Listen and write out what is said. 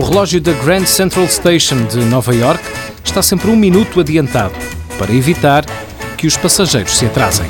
O relógio da Grand Central Station de Nova York está sempre um minuto adiantado, para evitar que os passageiros se atrasem.